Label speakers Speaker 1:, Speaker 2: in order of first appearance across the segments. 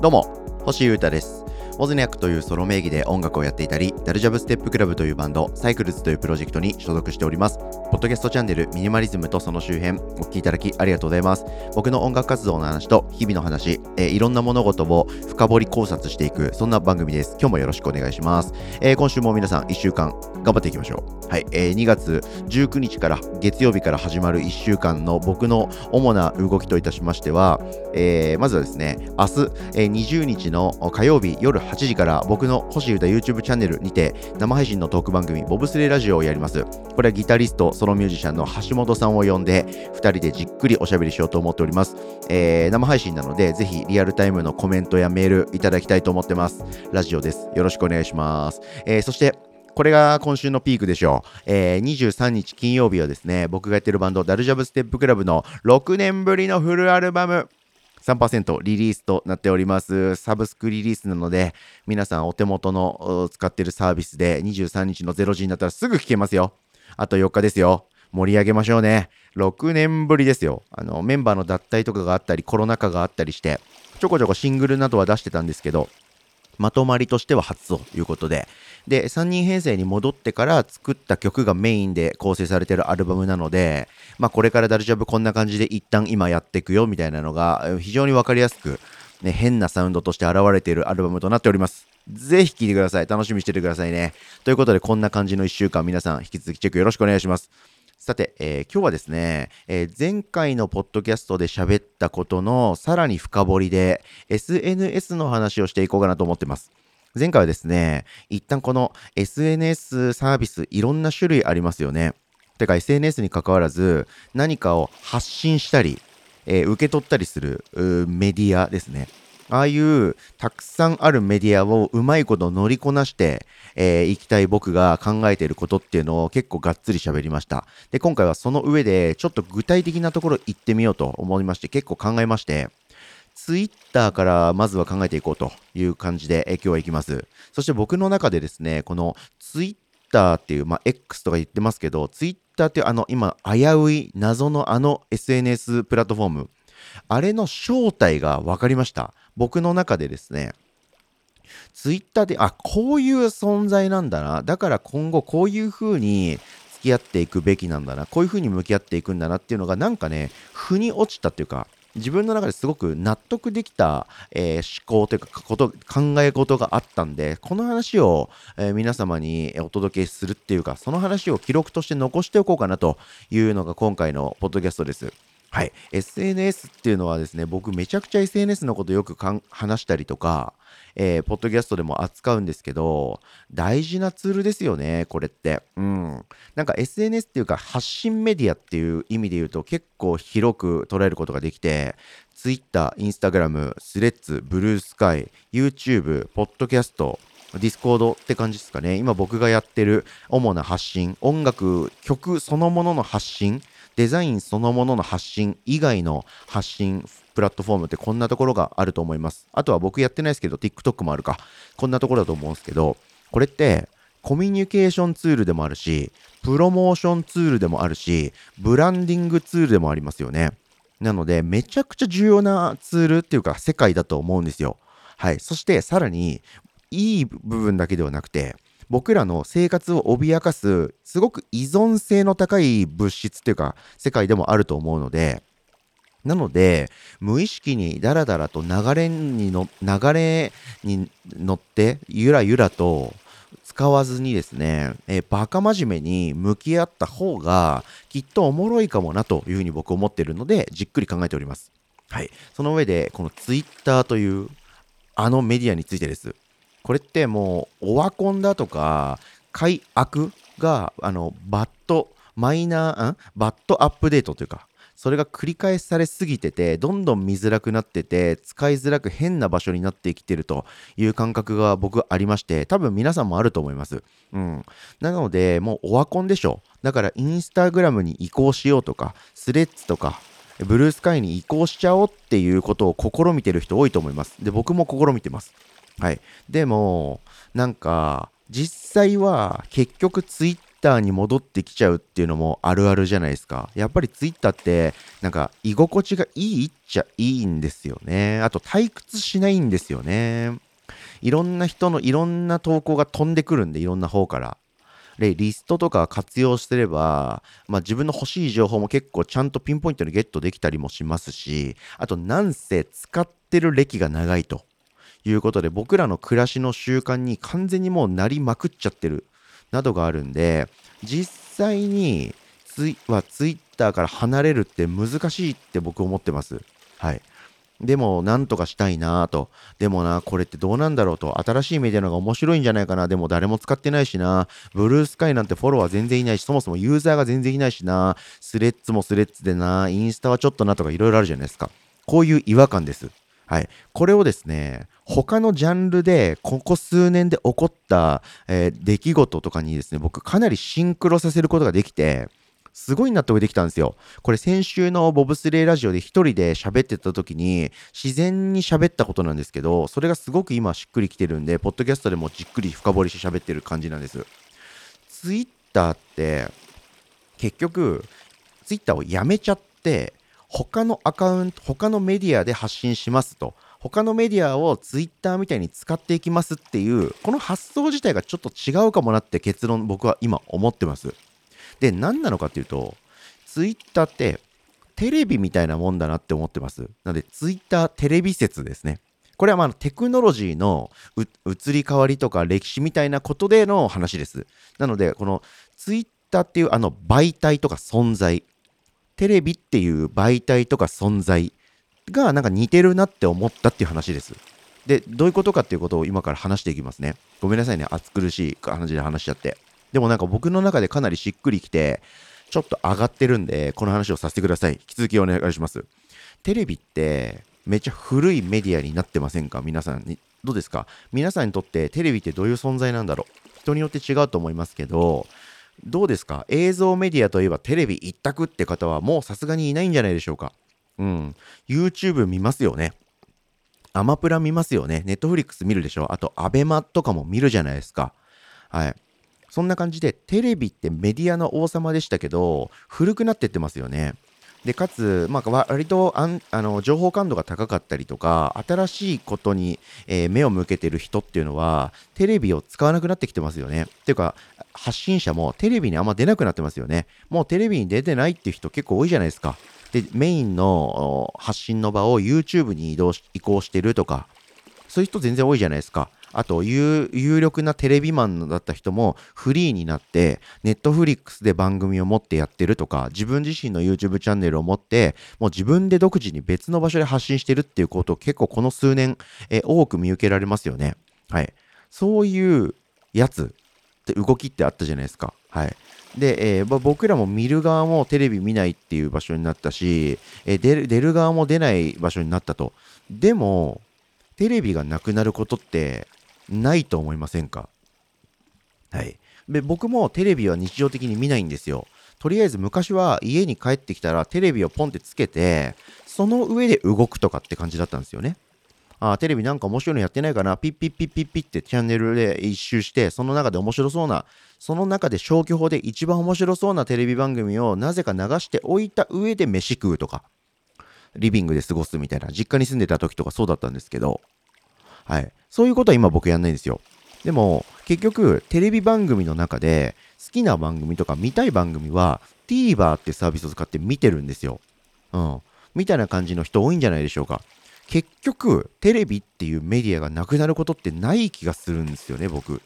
Speaker 1: どうも、星優太です。オズニャックというソロ名義で音楽をやっていたり、ダルジャブステップクラブというバンド、サイクルズというプロジェクトに所属しております。ポッドキャストチャンネルミニマリズムとその周辺、お聞きいただきありがとうございます。僕の音楽活動の話と日々の話、えーいろんな物事を深掘り考察していく、そんな番組です。今日もよろしくお願いします。えー今週も皆さん1週間頑張っていきましょう。はい、えー2月19日から月曜日から始まる1週間の僕の主な動きといたしましては、えーまずはですね、明日、えー20日の火曜日夜8時から僕の星優太 YouTube チャンネルにて生配信のトーク番組ボブスレーラジオをやります。これはギタリスト、ソロミュージシャンの橋本さんを呼んで2人でじっくりおしゃべりしようと思っております。えー生配信なのでぜひリアルタイムのコメントやメールいただきたいと思ってます。ラジオです。よろしくお願いします。えーそしてこれが今週のピークでしょう。えー23日金曜日はですね、僕がやってるバンド、ダルジャブステップクラブの6年ぶりのフルアルバム、3%リリースとなっております。サブスクリリースなので、皆さんお手元の使ってるサービスで23日の0時になったらすぐ聞けますよ。あと4日ですよ。盛り上げましょうね。6年ぶりですよ。あの、メンバーの脱退とかがあったり、コロナ禍があったりして、ちょこちょこシングルなどは出してたんですけど、まとまりとしては初ということで、で、3人編成に戻ってから作った曲がメインで構成されてるアルバムなので、まあこれからダルジャブこんな感じで一旦今やっていくよみたいなのが非常にわかりやすく、ね、変なサウンドとして現れているアルバムとなっております。ぜひ聴いてください。楽しみにしててくださいね。ということで、こんな感じの1週間、皆さん引き続きチェックよろしくお願いします。さて、えー今日はですね、えー前回のポッドキャストで喋ったことのさらに深掘りで SNS の話をしていこうかなと思ってます。前回はですね、一旦この SNS サービスいろんな種類ありますよね。てか SNS に関わらず何かを発信したり、えー受け取ったりするメディアですね。ああいうたくさんあるメディアをうまいこと乗りこなして、えー行きたい僕が考えていることっていうのを結構がっつり喋りました。で、今回はその上でちょっと具体的なところ行ってみようと思いまして結構考えまして、ツイッターからまずは考えていこうという感じで、え今日は行きます。そして僕の中でですね、このツイッターっていう、まあ、X とか言ってますけど、ツイッターっていうあの今危うい謎のあの SNS プラットフォーム、あれの正体が分かりました。僕の中でですね、ツイッターで、あ、こういう存在なんだな。だから今後こういう風に付き合っていくべきなんだな。こういう風に向き合っていくんだなっていうのがなんかね、腑に落ちたっていうか、自分の中ですごく納得できた、えー思考というかこと考え事があったんでこの話を、えー皆様にお届けするっていうかその話を記録として残しておこうかなというのが今回のポッドキャストです。はい、SNS っていうのはですね僕めちゃくちゃ SNS のことよくかん話したりとか、えーポッドキャストでも扱うんですけど大事なツールですよねこれって。うんなんか SNS っていうか発信メディアっていう意味で言うと結構広く捉えることができて Twitter、Instagram、スレッズ、ブルースカイ、YouTube、ポッドキャスト、Discord って感じですかね。今僕がやってる主な発信、音楽、曲そのものの発信、デザインそのものの発信以外の発信プラットフォームってこんなところがあると思います。あとは僕やってないですけど TikTok もあるか。こんなところだと思うんですけど、これってコミュニケーションツールでもあるし、プロモーションツールでもあるし、ブランディングツールでもありますよね。なので、めちゃくちゃ重要なツールっていうか、世界だと思うんですよ。はい。そして、さらに、いい部分だけではなくて、僕らの生活を脅かす、すごく依存性の高い物質っていうか、世界でもあると思うので、なので、無意識にダラダラと流れにの、流れに乗って、ゆらゆらと使わずにですね、えーバカ真面目に向き合った方が、きっとおもろいかもなというふうに僕思っているので、じっくり考えております。はい。その上で、このツイッターという、あのメディアについてです。これってもう、オワコンだとか、改悪が、あの、バッド、マイナー、ん？バッドアップデートというか、それが繰り返されすぎてて、どんどん見づらくなってて、使いづらく変な場所になってきてるという感覚が僕ありまして、多分皆さんもあると思います。うん。なので、もうオワコンでしょ。だから、インスタグラムに移行しようとか、スレッズとか、ブルースカイに移行しちゃおうっていうことを試みてる人多いと思います。で、僕も試みてます。はい。でも、なんか、実際は結局ツイッターに戻ってきちゃうっていうのもあるあるじゃないですか。やっぱりツイッターってなんか居心地がいいっちゃいいんですよね。あと退屈しないんですよね。いろんな人のいろんな投稿が飛んでくるんで、いろんな方から。で、リストとか活用してれば、まあ自分の欲しい情報も結構ちゃんとピンポイントにゲットできたりもしますし、あとなんせ使ってる歴が長いということで、僕らの暮らしの習慣に完全にもうなりまくっちゃってるなどがあるんで、実際にツイはツイッターから離れるって難しいって僕思ってます。はい。でも、なんとかしたいなぁと。でもな、これってどうなんだろうと。新しいメディアの方が面白いんじゃないかな。でも誰も使ってないしな。ブルースカイなんてフォロワー全然いないし、そもそもユーザーが全然いないしな。スレッズもスレッズでな。インスタはちょっとなとかいろいろあるじゃないですか。こういう違和感です。はい。これをですね、他のジャンルで、ここ数年で起こった、えー、出来事とかにですね、僕かなりシンクロさせることができて、すごい納得できたんですよ。これ先週のボブスレーラジオで一人で喋ってた時に自然に喋ったことなんですけど、それがすごく今しっくりきてるんで、ポッドキャストでもじっくり深掘りして喋ってる感じなんです。ツイッターって結局ツイッターをやめちゃって他のアカウント、他のメディアで発信しますと。他のメディアをツイッターみたいに使っていきますっていう、この発想自体がちょっと違うかもなって結論僕は今思ってます。で、何なのかっていうと、ツイッターってテレビみたいなもんだなって思ってます。なので、ツイッターテレビ説ですね。これはまあテクノロジーの移り変わりとか歴史みたいなことでの話です。なので、このツイッターっていうあの媒体とか存在、テレビっていう媒体とか存在がなんか似てるなって思ったっていう話です。で、どういうことかっていうことを今から話していきますね。ごめんなさいね。暑苦しい感じで話しちゃって。でもなんか僕の中でかなりしっくりきて、ちょっと上がってるんで、この話をさせてください。引き続きお願いします。テレビってめっちゃ古いメディアになってませんか？皆さんに。どうですか？皆さんにとってテレビってどういう存在なんだろう？人によって違うと思いますけど、どうですか？映像メディアといえばテレビ一択って方はもうさすがにいないんじゃないでしょうかうん。YouTube 見ますよね。アマプラ見ますよね。ネットフリックス見るでしょ。あと、アベマとかも見るじゃないですか。はい。そんな感じで、テレビってメディアの王様でしたけど、古くなってってますよね。で、かつ、まあ、割とあんあの情報感度が高かったりとか、新しいことに、えー、目を向けてる人っていうのは、テレビを使わなくなってきてますよね。っていうか、発信者もテレビにあんま出なくなってますよね。もうテレビに出てないっていう人結構多いじゃないですか。で、メインの発信の場を YouTube に移動し移行してるとか、そういう人全然多いじゃないですか。あと有、力なテレビマンだった人もフリーになって、ネットフリックスで番組を持ってやってるとか、自分自身の YouTube チャンネルを持って、もう自分で独自に別の場所で発信してるっていうことを結構この数年、え多く見受けられますよね。はい。そういうやつって動きってあったじゃないですか。はい。で、えー、僕らも見る側もテレビ見ないっていう場所になったし、えー、出る出る側も出ない場所になったと。でも、テレビがなくなることってないと思いませんか？はい。で、僕もテレビは日常的に見ないんですよ。とりあえず昔は家に帰ってきたらテレビをポンってつけて、その上で動くとかって感じだったんですよね。あテレビなんか面白いのやってないかな、ピッピッピッピッピッってチャンネルで一周して、その中で面白そうな、その中で消去法で一番面白そうなテレビ番組をなぜか流しておいた上で飯食うとか、リビングで過ごすみたいな、実家に住んでた時とかそうだったんですけど、はい。そういうことは今僕やんないんですよ。でも、結局、テレビ番組の中で、好きな番組とか見たい番組は、TVer ってサービスを使って見てるんですよ。うん。みたいな感じの人多いんじゃないでしょうか。結局、テレビっていうメディアがなくなることってない気がするんですよね、僕。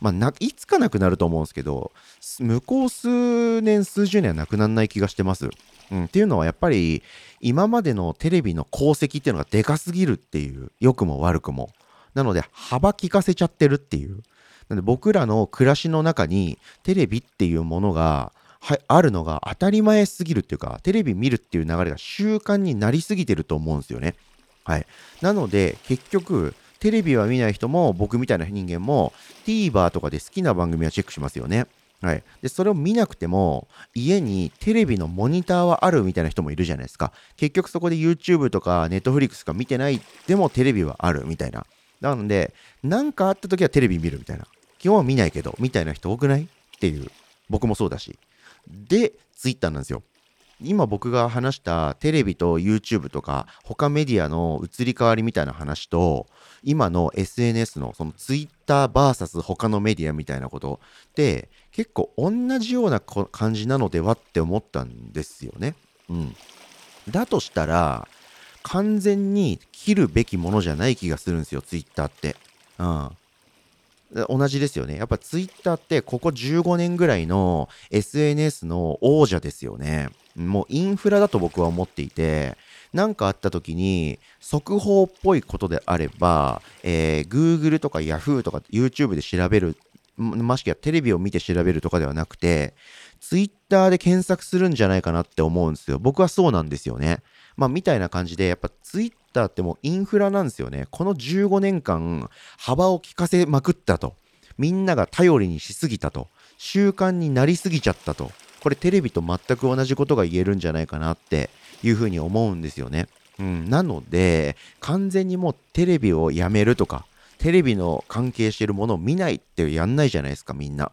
Speaker 1: まあ、ないつかなくなると思うんですけど、向こう数年、数十年はなくならない気がしてます。うん、っていうのはやっぱり今までのテレビの功績っていうのがでかすぎるっていう、良くも悪くも。なので幅利かせちゃってるっていう。なので僕らの暮らしの中にテレビっていうものがはあるのが当たり前すぎるっていうか、テレビ見るっていう流れが習慣になりすぎてると思うんですよね。はい。なので、結局、テレビは見ない人も、僕みたいな人間も、TVer とかで好きな番組はチェックしますよね。はい。で、それを見なくても、家にテレビのモニターはあるみたいな人もいるじゃないですか。結局そこで YouTube とか Netflix か見てない、でもテレビはあるみたいな。なので、何かあった時はテレビ見るみたいな。基本は見ないけど、みたいな人多くない？っていう。僕もそうだし。で、Twitter なんですよ。今僕が話したテレビと YouTube とか他メディアの移り変わりみたいな話と今の SNS のその TwitterVS 他のメディアみたいなことって結構同じような感じなのではって思ったんですよね。うん。だとしたら完全に切るべきものじゃない気がするんですよ Twitter って。うん。同じですよね。やっぱ Twitter ってここ15年ぐらいの SNS の王者ですよね。もうインフラだと僕は思っていて、何かあった時に速報っぽいことであれば、えー、Google とか Yahoo とか YouTube で調べる、ましてやテレビを見て調べるとかではなくて、Twitter で検索するんじゃないかなって思うんですよ。僕はそうなんですよね。まあ、みたいな感じで、やっぱ Twitter ってもうインフラなんですよね。この15年間、幅を利かせまくったと。みんなが頼りにしすぎたと。習慣になりすぎちゃったと。これテレビと全く同じことが言えるんじゃないかなっていうふうに思うんですよね。うん、なので、完全にもうテレビをやめるとか、テレビの関係してるものを見ないってやんないじゃないですか、みんな。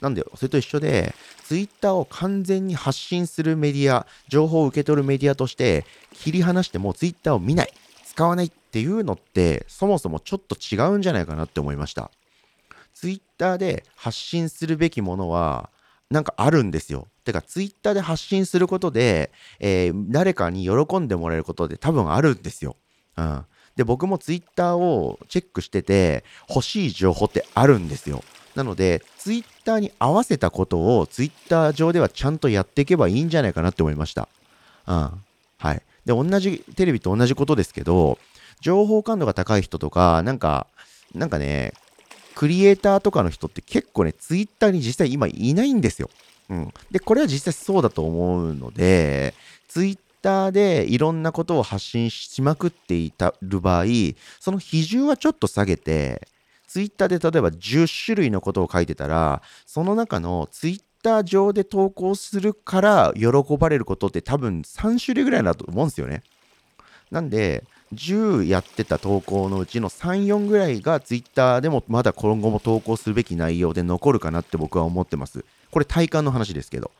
Speaker 1: なんで、それと一緒で、ツイッターを完全に発信するメディア、情報を受け取るメディアとして切り離してもツイッターを見ない、使わないっていうのって、そもそもちょっと違うんじゃないかなって思いました。ツイッターで発信するべきものは、なんかあるんですよ。てか、ツイッターで発信することで、えー、誰かに喜んでもらえることで多分あるんですよ。うん。で、僕もツイッターをチェックしてて、欲しい情報ってあるんですよ。なので、ツイッターに合わせたことをツイッター上ではちゃんとやっていけばいいんじゃないかなって思いました。うん。はい。で、同じ、テレビと同じことですけど、情報感度が高い人とか、なんか、なんかね、クリエイターとかの人って結構ね、ツイッターに実際今いないんですよ。うん。で、これは実際そうだと思うので、ツイッターでいろんなことを発信しまくっていたる場合、その比重はちょっと下げて、ツイッターで例えば10種類のことを書いてたら、その中のツイッター上で投稿するから喜ばれることって多分3種類ぐらいだと思うんですよね。なんで、10やってた投稿のうちの3、4ぐらいが Twitter でもまだ今後も投稿するべき内容で残るかなって僕は思ってます。これ体感の話ですけど。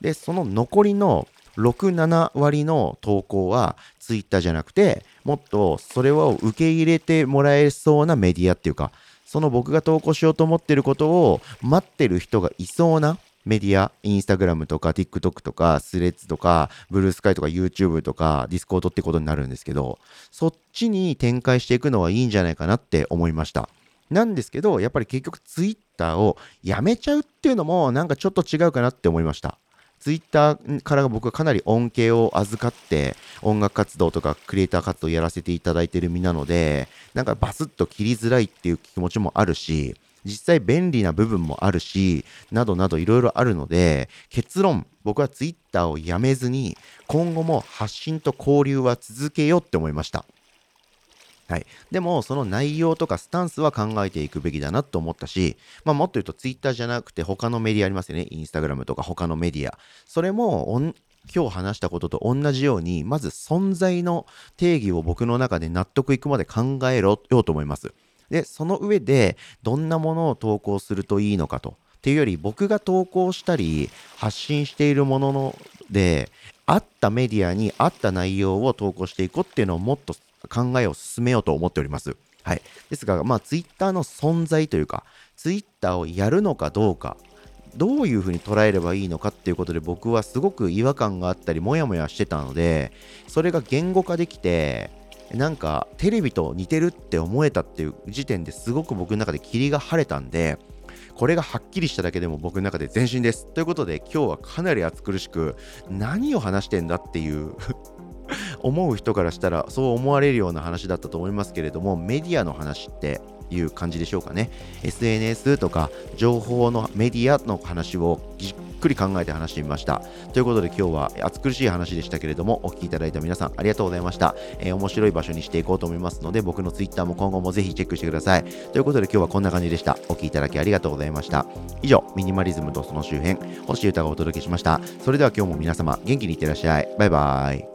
Speaker 1: で、その残りの6、7割の投稿は Twitter じゃなくて、もっとそれを受け入れてもらえそうなメディアっていうか、その僕が投稿しようと思ってることを待ってる人がいそうなメディア、インスタグラムとか TikTok とかスレッズとかブルースカイとか YouTube とか Discord ってことになるんですけど、そっちに展開していくのはいいんじゃないかなって思いました。なんですけど、やっぱり結局 Twitter をやめちゃうっていうのもなんかちょっと違うかなって思いました。ツイッターから僕はかなり恩恵を預かって音楽活動とかクリエイター活動をやらせていただいてる身なのでなんかバスッと切りづらいっていう気持ちもあるし実際便利な部分もあるし、などなどいろいろあるので、結論、僕は Twitter をやめずに、今後も発信と交流は続けようって思いました。はい。でも、その内容とかスタンスは考えていくべきだなと思ったし、まあ、もっと言うと Twitter じゃなくて他のメディアありますよね。インスタグラムとか他のメディア。それも、今日話したことと同じように、まず存在の定義を僕の中で納得いくまで考えろようと思います。で、その上で、どんなものを投稿するといいのかと。っていうより、僕が投稿したり、発信しているものので、あったメディアに合った内容を投稿していこうっていうのをもっと考えを進めようと思っております。はい。ですが、まあ、ツイッターの存在というか、ツイッターをやるのかどうか、どういうふうに捉えればいいのかっていうことで僕はすごく違和感があったり、もやもやしてたので、それが言語化できて、なんかテレビと似てるって思えたっていう時点ですごく僕の中で霧が晴れたんで、これがはっきりしただけでも僕の中で前進です。ということで今日はかなり暑苦しく何を話してんだっていう思う人からしたらそう思われるような話だったと思いますけれどもメディアの話っていう感じでしょうかね。SNS とか情報のメディアの話をじっくり考えて話してみました。ということで今日は暑苦しい話でしたけれどもお聞きいただいた皆さんありがとうございました、えー、面白い場所にしていこうと思いますので僕の Twitter も今後もぜひチェックしてください。ということで今日はこんな感じでした。お聞きいただきありがとうございました。以上ミニマリズムとその周辺星歌がお届けしました。それでは今日も皆様元気にいってらっしゃい。バイバーイ。